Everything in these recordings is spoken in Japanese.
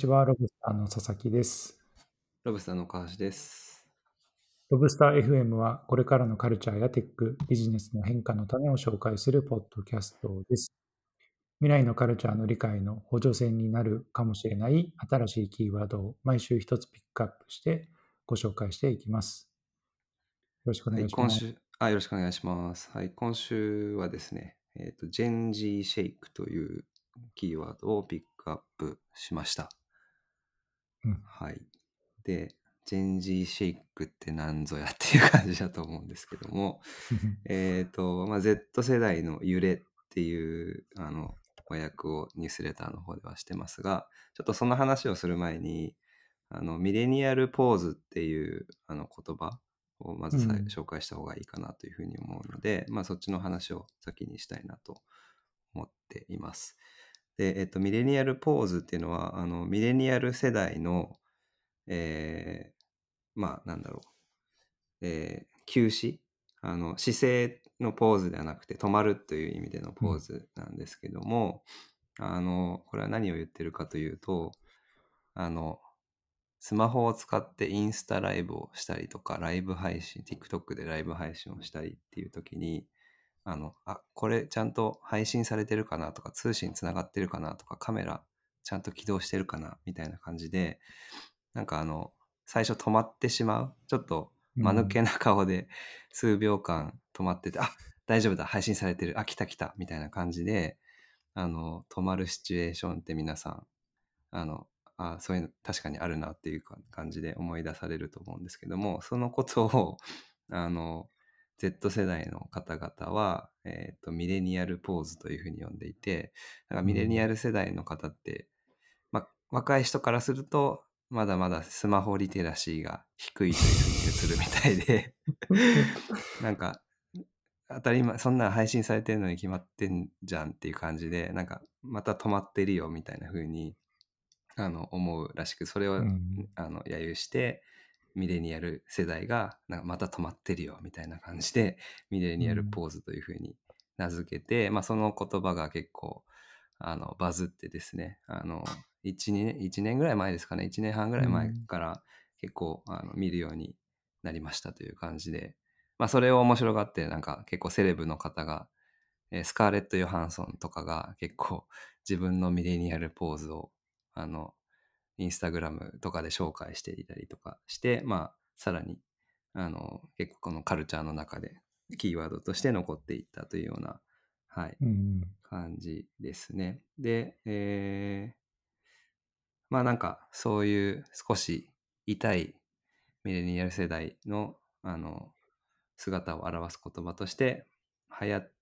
ちは、ロブスターの佐々木です。ロブスターの川橋です。ロブスター FM はこれからのカルチャーやテック、ビジネスの変化の種を紹介するポッドキャストです。未来のカルチャーの理解の補助線になるかもしれない新しいキーワードを毎週一つピックアップしてご紹介していきます。よろしくおはい、願いします。今週、あ、よろしくお願いします。はい、今週はですね、えっ、と、ジェンジーシェイクというキーワードをピックアップしました。うんはい。で、ジェンジーシェイクって何ぞやっていう感じだと思うんですけども、えっ、と、まあ、Z 世代の揺れっていう、あの、和訳をニュースレターの方ではしてますが、ちょっとその話をする前に、あの、ミレニアルポーズっていうあの言葉をまずさうん紹介した方がいいかなというふうに思うので、まあそっちの話を先にしたいなと思っています。で、えっと、ミレニアルポーズっていうのは、あの、ミレニアル世代の、えーまあなんだろう、えー休止あの姿勢のポーズではなくて止まるという意味でのポーズなんですけども、あのこれは何を言ってるかというとあのスマホを使ってインスタライブをしたりとかライブ配信 TikTok でライブ配信をしたりっていう時にあのあこれちゃんと配信されてるかなとか通信つながってるかなとかカメラちゃんと起動してるかなみたいな感じでなんかあの最初止まってしまうちょっと間抜けな顔で数秒間止まってて、あ大丈夫だ配信されてる。あ来た来たみたいな感じであの止まるシチュエーションって皆さんあのあそういうの確かにあるなっていうか感じで思い出されると思うんですけどもそのことをあの Z 世代の方々は、えー、とミレニアルポーズというふうに呼んでいてだからミレニアル世代の方って、まあ、若い人からするとまだまだスマホリテラシーが低いというふうに映るみたいで なんか当たり前そんなん配信されてるのに決まってんじゃんっていう感じでなんかまた止まってるよみたいな風にあの思うらしくそれを、うん。あの揶揄してミレニアル世代がなんかまた止まってるよみたいな感じでミレニアルポーズという風に名付けて、まあ、その言葉が結構あのバズってですねあの 1, 年1年ぐらい前ですかね1年半ぐらい前から結構あの見るようになりましたという感じで、まあ、それを面白がってなんか結構セレブの方が、えースカーレット・ヨハンソンとかが結構自分のミレニアルポーズをあのインスタグラムとかで紹介していたりとかして、まあ、さらにあの結構このカルチャーの中でキーワードとして残っていったというような、はい、うん感じですね。で、えーまあなんかそういう少し痛いミレニアル世代のあの姿を表す言葉として流行っ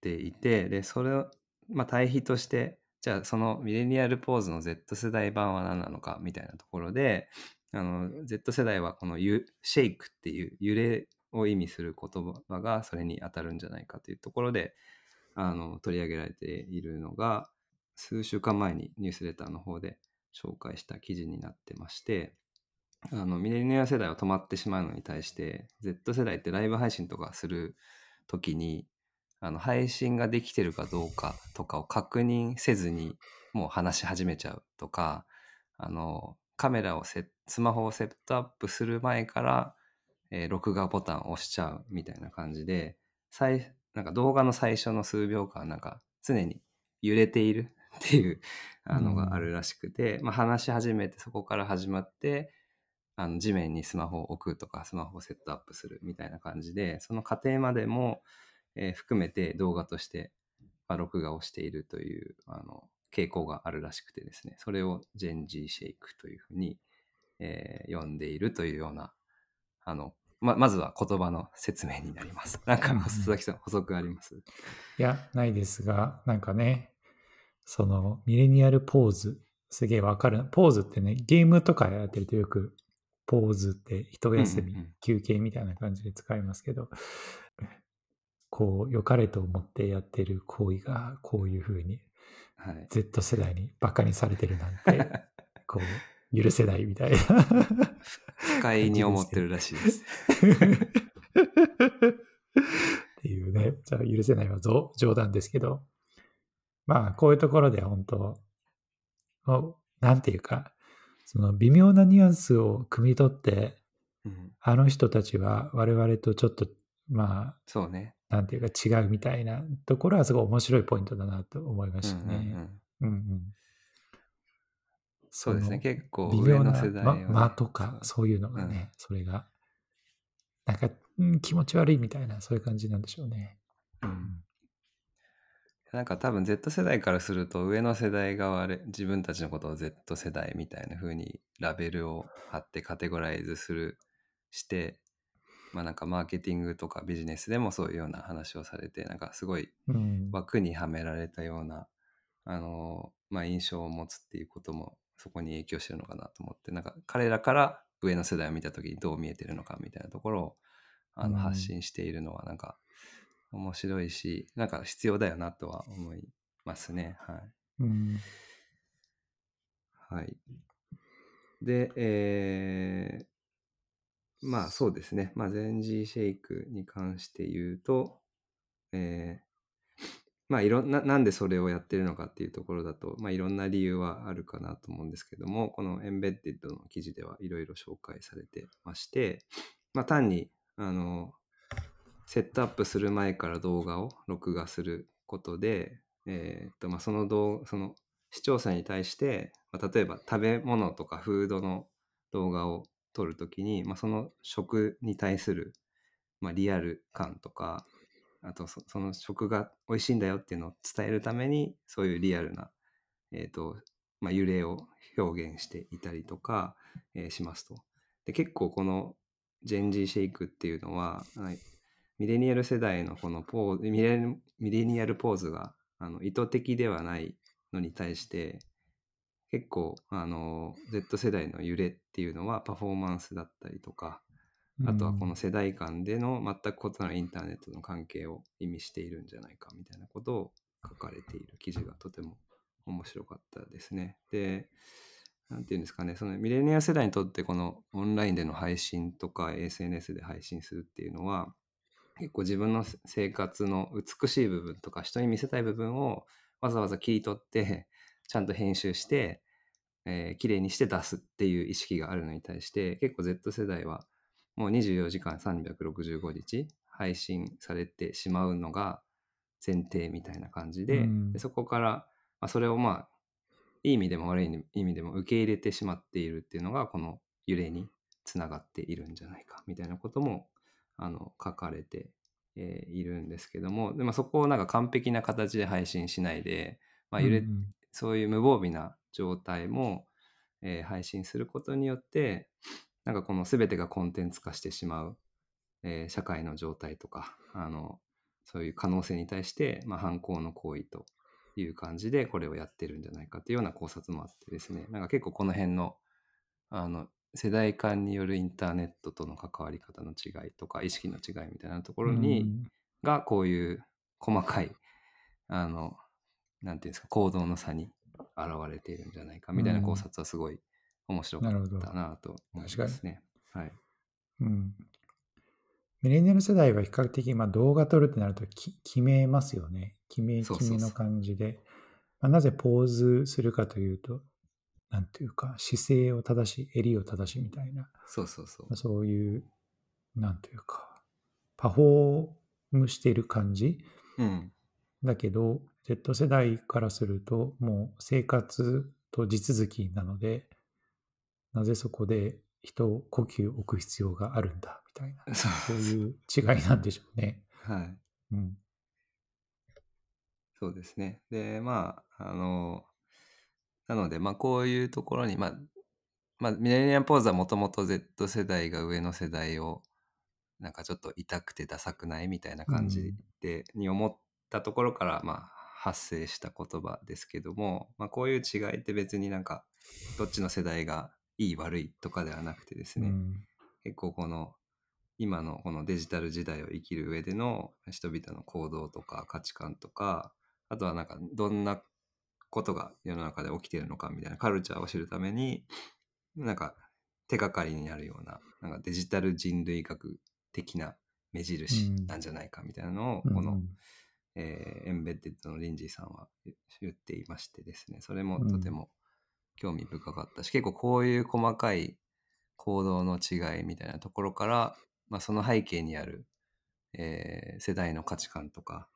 ていてでそれを、まあ、対比としてじゃあそのミレニアルポーズの Z 世代版は何なのかみたいなところであの Z 世代はこのゆシェイクっていう揺れを意味する言葉がそれに当たるんじゃないかというところであの取り上げられているのが数週間前にニュースレターの方で紹介した記事になってましてあのミレニア世代は止まってしまうのに対して Z 世代ってライブ配信とかする時にあの配信ができてるかどうかとかを確認せずにもう話し始めちゃうとかあのカメラをセスマホをセットアップする前から、えー録画ボタンを押しちゃうみたいな感じで最なんか動画の最初の数秒間なんか常に揺れているっていうあのがあるらしくて、まあ、話し始めてそこから始まってあの地面にスマホを置くとかスマホをセットアップするみたいな感じでその過程までも、えー含めて動画として、まあ、録画をしているというあの傾向があるらしくてですねそれをジェンジーシェイクというふうに、えー呼んでいるというようなあのままずは言葉の説明になります。なんかうん佐々木さん補足あります？いや、ないですが、なんかね、そのミレニアルポーズ、すげえわかる。ポーズってね、ゲームとかやってるとよく、ポーズって一休み、うんうんうん休憩みたいな感じで使いますけど、こう、良かれと思ってやってる行為が、こういうふうに、はい。Z 世代にバカにされてるなんて、こう、許せないみたいな。不快に思ってるらしいです。っていうね、じゃあ許せないはぞ冗談ですけど、まあ、こういうところで本当、あなんていうか、その微妙なニュアンスを汲み取って、うん、あの人たちは我々とちょっと、まそうね。あ、なんていうか違うみたいなところはすごい面白いポイントだなと思いましたうんうんうんね。うんうん。そうですね。の結構微妙な世代ね間とかそういうのがね、それがなんか、うん気持ち悪いみたいなそういう感じなんでしょうね。うんなんか多分 Z 世代からすると上の世代が自分たちのことを Z 世代みたいな風にラベルを貼ってカテゴライズするしてまあなんかマーケティングとかビジネスでもそういうような話をされてなんかすごいうん枠にはめられたようなあのまあ印象を持つっていうこともそこに影響してるのかなと思ってなんか彼らから上の世代を見た時にどう見えてるのかみたいなところをあのうん発信しているのはなんか面白いしなんか必要だよなとは思いますねはい。うんはい。で、えーまあそうですね。まあ、ゼンジーシェイクに関して言うと、えーまあいろんな、なんでそれをやってるのかっていうところだと、まあいろんな理由はあるかなと思うんですけども、このエンベッデッドの記事ではいろいろ紹介されてまして、まあ単に、あの、セットアップする前から動画を録画することで、えーっと、まあその動その視聴者に対して、まあ、例えば食べ物とかフードの動画を撮るときに、まあ、その食に対する、まあ、リアル感とかあとその食が美味しいんだよっていうのを伝えるためにそういうリアルな、えーとまあ、揺れを表現していたりとか、えーしますと。で結構このジェンジーシェイクっていうのは、はいミレニアル世代のこのポーズミレミレニアルポーズがあの意図的ではないのに対して結構あの Z 世代の揺れっていうのはパフォーマンスだったりとかあとはこの世代間での全く異なるインターネットの関係を意味しているんじゃないかみたいなことを書かれている記事がとても面白かったですね。で、なんていうんですかね、そのミレニアル世代にとってこのオンラインでの配信とか SNS で配信するっていうのは結構自分の生活の美しい部分とか人に見せたい部分をわざわざ切り取ってちゃんと編集して、えー、綺麗にして出すっていう意識があるのに対して結構 Z 世代はもう24時間365日配信されてしまうのが前提みたいな感じで,うん。でそこから、まあ、それをまあいい意味でも悪い意味でも受け入れてしまっているっていうのがこの揺れにつながっているんじゃないかみたいなこともあの書かれて、えーいるんですけどもでもそこをなんか完璧な形で配信しないで、まあ、揺れ、うん。うんそういう無防備な状態も、えー配信することによってなんかこの全てがコンテンツ化してしまう、えー社会の状態とかあのそういう可能性に対して、まあ、犯行の行為という感じでこれをやってるんじゃないかというような考察もあってですね。なんか結構この辺のあの世代間によるインターネットとの関わり方の違いとか意識の違いみたいなところに、うん。がこういう細かいあのなんていうんですか行動の差に現れているんじゃないかみたいな考察はすごい面白かったなと思いますね。はい、うん。ミレニアル世代は比較的、まあ、動画撮るってなるとき決めますよね。決め、決めの感じで。まあ、なぜポーズするかというと、なんていうか、姿勢を正し、襟を正しみたいな、そうそうそう。まあ、そういう、なんていうか、パフォームしている感じうん。だけど、Z 世代からすると、もう生活と地続きなので、なぜそこで人を呼吸を置く必要があるんだ、みたいな。そういう違いなんでしょうね。はいうん。そうですね。で、まあ、あの、なので、まあ、こういうところに、まあ、まあ、ミレニアムポーズはもともと Z 世代が上の世代を、なんかちょっと痛くてダサくないみたいな感じで、に思ったところから、まあ、発生した言葉ですけども、まあ、こういう違いって別になんか、どっちの世代がいい悪いとかではなくてですね、うん。結構この今のこのデジタル時代を生きる上での人々の行動とか価値観とかあとはなんかどんなことが世の中で起きてるのかみたいなカルチャーを知るためになんか手がかりになるようななんかデジタル人類学的な目印なんじゃないかみたいなのをこの、えーエンベッデッドのリンジーさんは言っていましてですねそれもとても、興味深かったし結構こういう細かい行動の違いみたいなところから、まあ、その背景にある、えー世代の価値観とか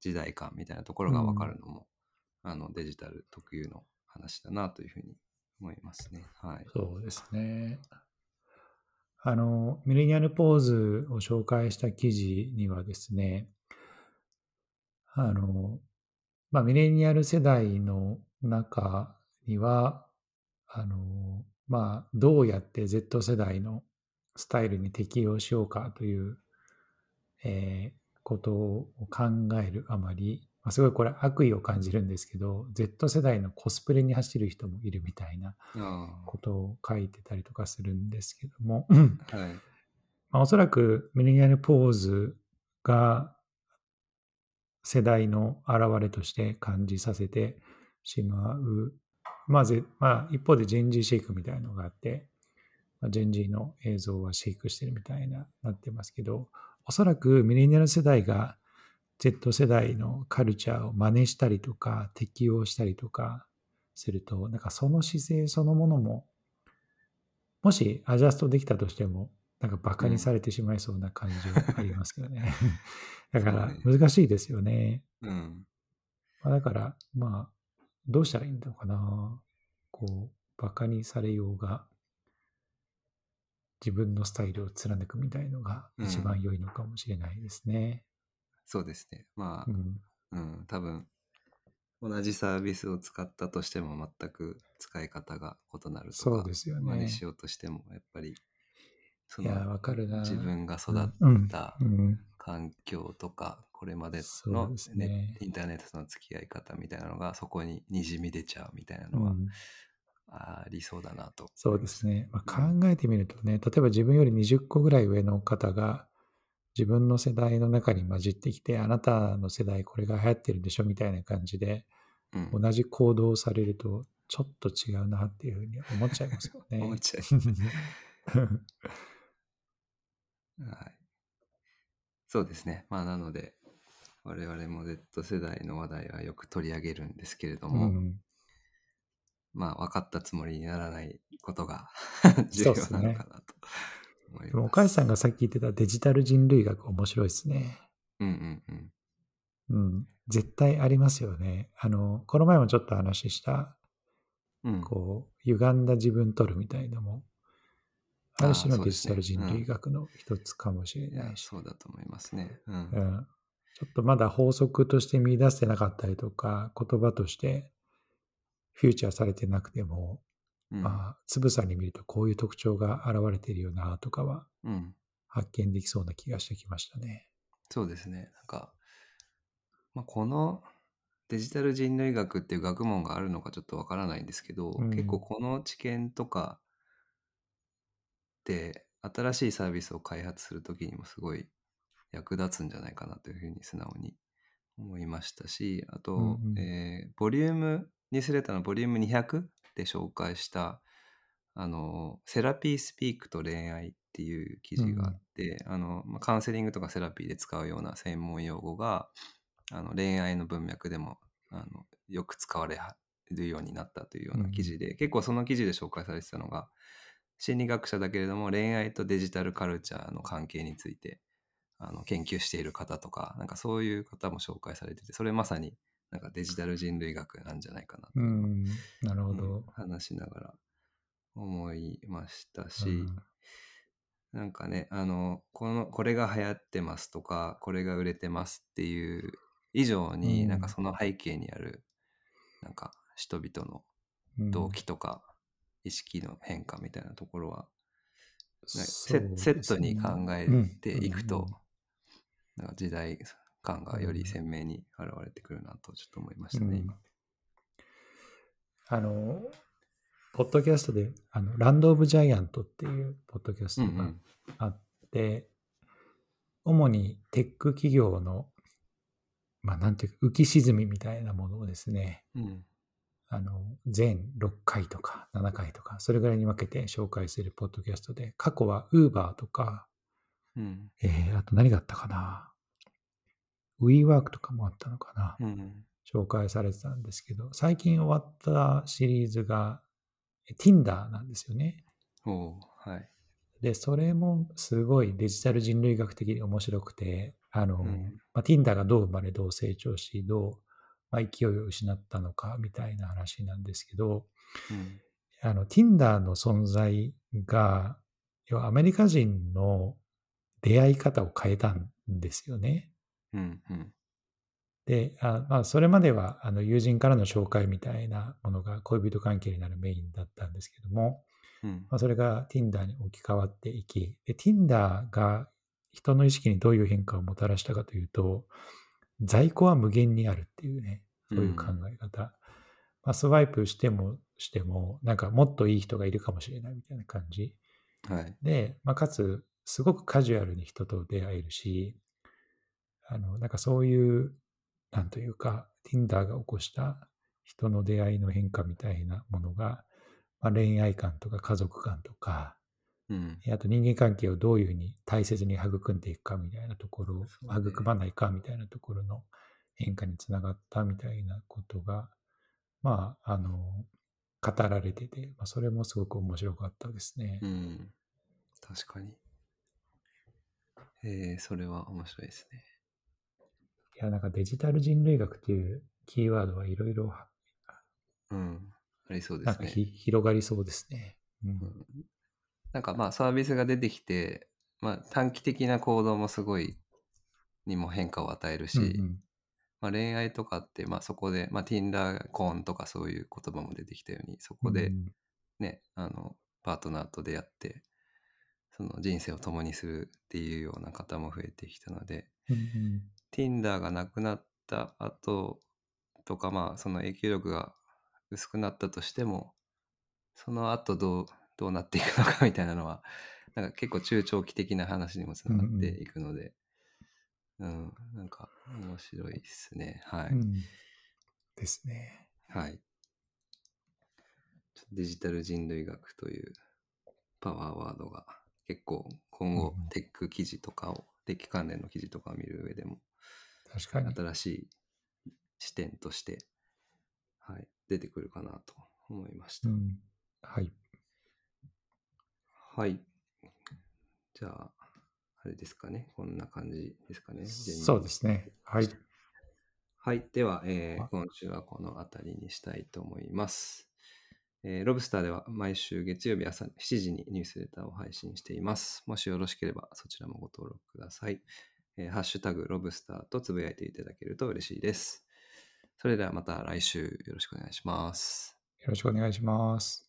時代感みたいなところが分かるのも、あのデジタル特有の話だなというふうに思いますね。はい。そうですね。あの、ミレニアルポーズを紹介した記事にはですね、あの、まあ、ミレニアル世代の中には、あの、まあ、どうやって Z 世代のスタイルに適応しようかという、えーことを考えるあまり、まあ、すごいこれ悪意を感じるんですけど、Z 世代のコスプレに走る人もいるみたいなあことを書いてたりとかするんですけども、あはい。まあ、おそらくミレニアルポーズが世代の表れとして感じさせてしまう。まあ、ぜまあ、一方でジェンジーシェイクみたいなのがあって、まあ、ジェンジーの映像はシェイクしてるみたいななってますけど、おそらくミレニアル世代が Z 世代のカルチャーを真似したりとか適応したりとかすると、なんかその姿勢そのものも、もしアジャストできたとしても、なんかバカにされてしまいそうな感じはありますけどね。だから難しいですよね。うん。まあ、だから、まあ、どうしたらいいんだろうかな。こう、バカにされようが、自分のスタイルを貫くみたいのがうん一番良いのかもしれないですね。そうですね。まあ、うん。うん、多分同じサービスを使ったとしても全く使い方が異なるとかそうですよね真似しようとしてもやっぱりそいや、わかるな。自分が育っうんたうん環境とかこれまでの、ねインターネットとの付き合い方みたいなのがそこににじみ出ちゃうみたいなうのはんありそうだなと。そうですね。まあ、考えてみるとね、例えば自分より20個ぐらい上の方が自分の世代の中に混じってきて、あなたの世代これが流行ってるんでしょみたいな感じで、うん同じ行動をされると、ちょっと違うなっていうふうに思っちゃいますよね。思っちゃう。はい。そうですね。まあなので我々も Z 世代の話題はよく取り上げるんですけれどうも、ん、まあ分かったつもりにならないことが重 要そうっすねなのかなと思いでもます。岡井さんがさっき言ってたデジタル人類学面白いですね。うんうんうん。うん。絶対ありますよね。あの、この前もちょっと話した、うん、こう、歪んだ自分取るみたいのも、ある種のデジタル人類学の一つかもしれないし、そうだと思いますね。うん。うん、ちょっとまだ法則として見出せてなかったりとか、言葉としてフューチャーされてなくても、うんまあ、つぶさに見るとこういう特徴が現れているよなとかはうん、発見できそうな気がしてきましたね。そうですね。なんか、まあ、このデジタル人類学っていう学問があるのかちょっとわからないんですけど、うん結構この知見とかで新しいサービスを開発するときにもすごい役立つんじゃないかなというふうに素直に思いましたし、あと、うんうん。えーボリューム、ニュースレターのボリューム200で紹介した、あの、セラピースピークと恋愛っていう記事があって、あの、まあ、カウンセリングとかセラピーで使うような専門用語が、あの恋愛の文脈でもあのよく使われるようになったというような記事で、結構その記事で紹介されてたのが心理学者だけれども恋愛とデジタルカルチャーの関係についてあの研究している方とかなんかそういう方も紹介されててそれまさになんかデジタル人類学なんじゃないかなと、うん、なるほうんど。話しながら思いましたし、うん。なんかね、あの、この、これが流行ってますとか、これが売れてますっていう以上に、うん。なんかその背景にある、なんか人々のうん。動機とか、意識の変化みたいなところは、ねセットに考えていくとうんうんうん、なんか時代感がより鮮明に現れてくるなとちょっと思いましたね、うん今。あの、ポッドキャストで、あの、ランド・オブ・ジャイアントっていうポッドキャストがうんうん。あって、主にテック企業の、まあ、なんていうか、浮き沈みみたいなものをですね、うん。あの、全6回とか7回とか、それぐらいに分けて紹介するポッドキャストで、過去は Uber とか、うん。えー、あと何があったかな WeWork とかもあったのかな、うん。紹介されてたんですけど、最近終わったシリーズが、Tinder なんですよね。おうはい。で、それもすごいデジタル人類学的に面白くて、あの、うんまあ、Tinder がどう生まれ、どう成長し、どう、まあ、勢いを失ったのかみたいな話なんですけど、うん。あの、Tinder の存在が、要はアメリカ人の出会い方を変えたんですよね。うん。うん。で、あまあ、それまではあの友人からの紹介みたいなものが恋人関係になるメインだったんですけども、うん。まあ、それが Tinder に置き換わっていき、で Tinder が人の意識にどういう変化をもたらしたかというと、在庫は無限にあるっていうね、そういう考え方。まあ、スワイプしてもしても、なんかもっといい人がいるかもしれないみたいな感じ。はい。で、まあ、かつ、すごくカジュアルに人と出会えるし、あの、なんかそういう、なんというか、Tinder が起こした人の出会いの変化みたいなものが、まあ、恋愛観とか家族観とか、うん。あと人間関係をどういうふうに大切に育んでいくかみたいなところ、そうね育まないかみたいなところの変化につながったみたいなことが、まあ、あの、語られてて、まあ、それもすごく面白かったですね。うん。確かに。えー、それは面白いですね。いや、なんかデジタル人類学というキーワードはいろいろうん。ありそうでなんかすね。ひ広がりそうですね。うんうんなんかまあサービスが出てきて、まあ短期的な行動もすごいにも変化を与えるし、うんうん。まあ、恋愛とかってまあそこで、まあ、Tinder コーンとかそういう言葉も出てきたようにそこでうん。ね、あのパートナーと出会ってその人生を共にするっていうような方も増えてきたのでうんうん。Tinder がなくなった後とかまあその影響力が薄くなったとしてもその後どうどうなっていくのかみたいなのは なんか結構中長期的な話にもつながっていくので、うんなんか面白いですねはい、うんですね。はいデジタル人類学というパワーワードが結構今後うんうんテック記事とかをテック関連の記事とかを見る上でも確かに。新しい視点として、はい、出てくるかなと思いました。うんはい。はい。じゃあ、あれですかね。こんな感じですかね。そうですね。はい。はい。では、えーあ今週はこの辺りにしたいと思います。えーロブスターでは毎週月曜日朝7時にニュースレターを配信しています。もしよろしければそちらもご登録ください。えーハッシュタグロブスターとつぶやいていただけると嬉しいです。それではまた来週よろしくお願いします。よろしくお願いします。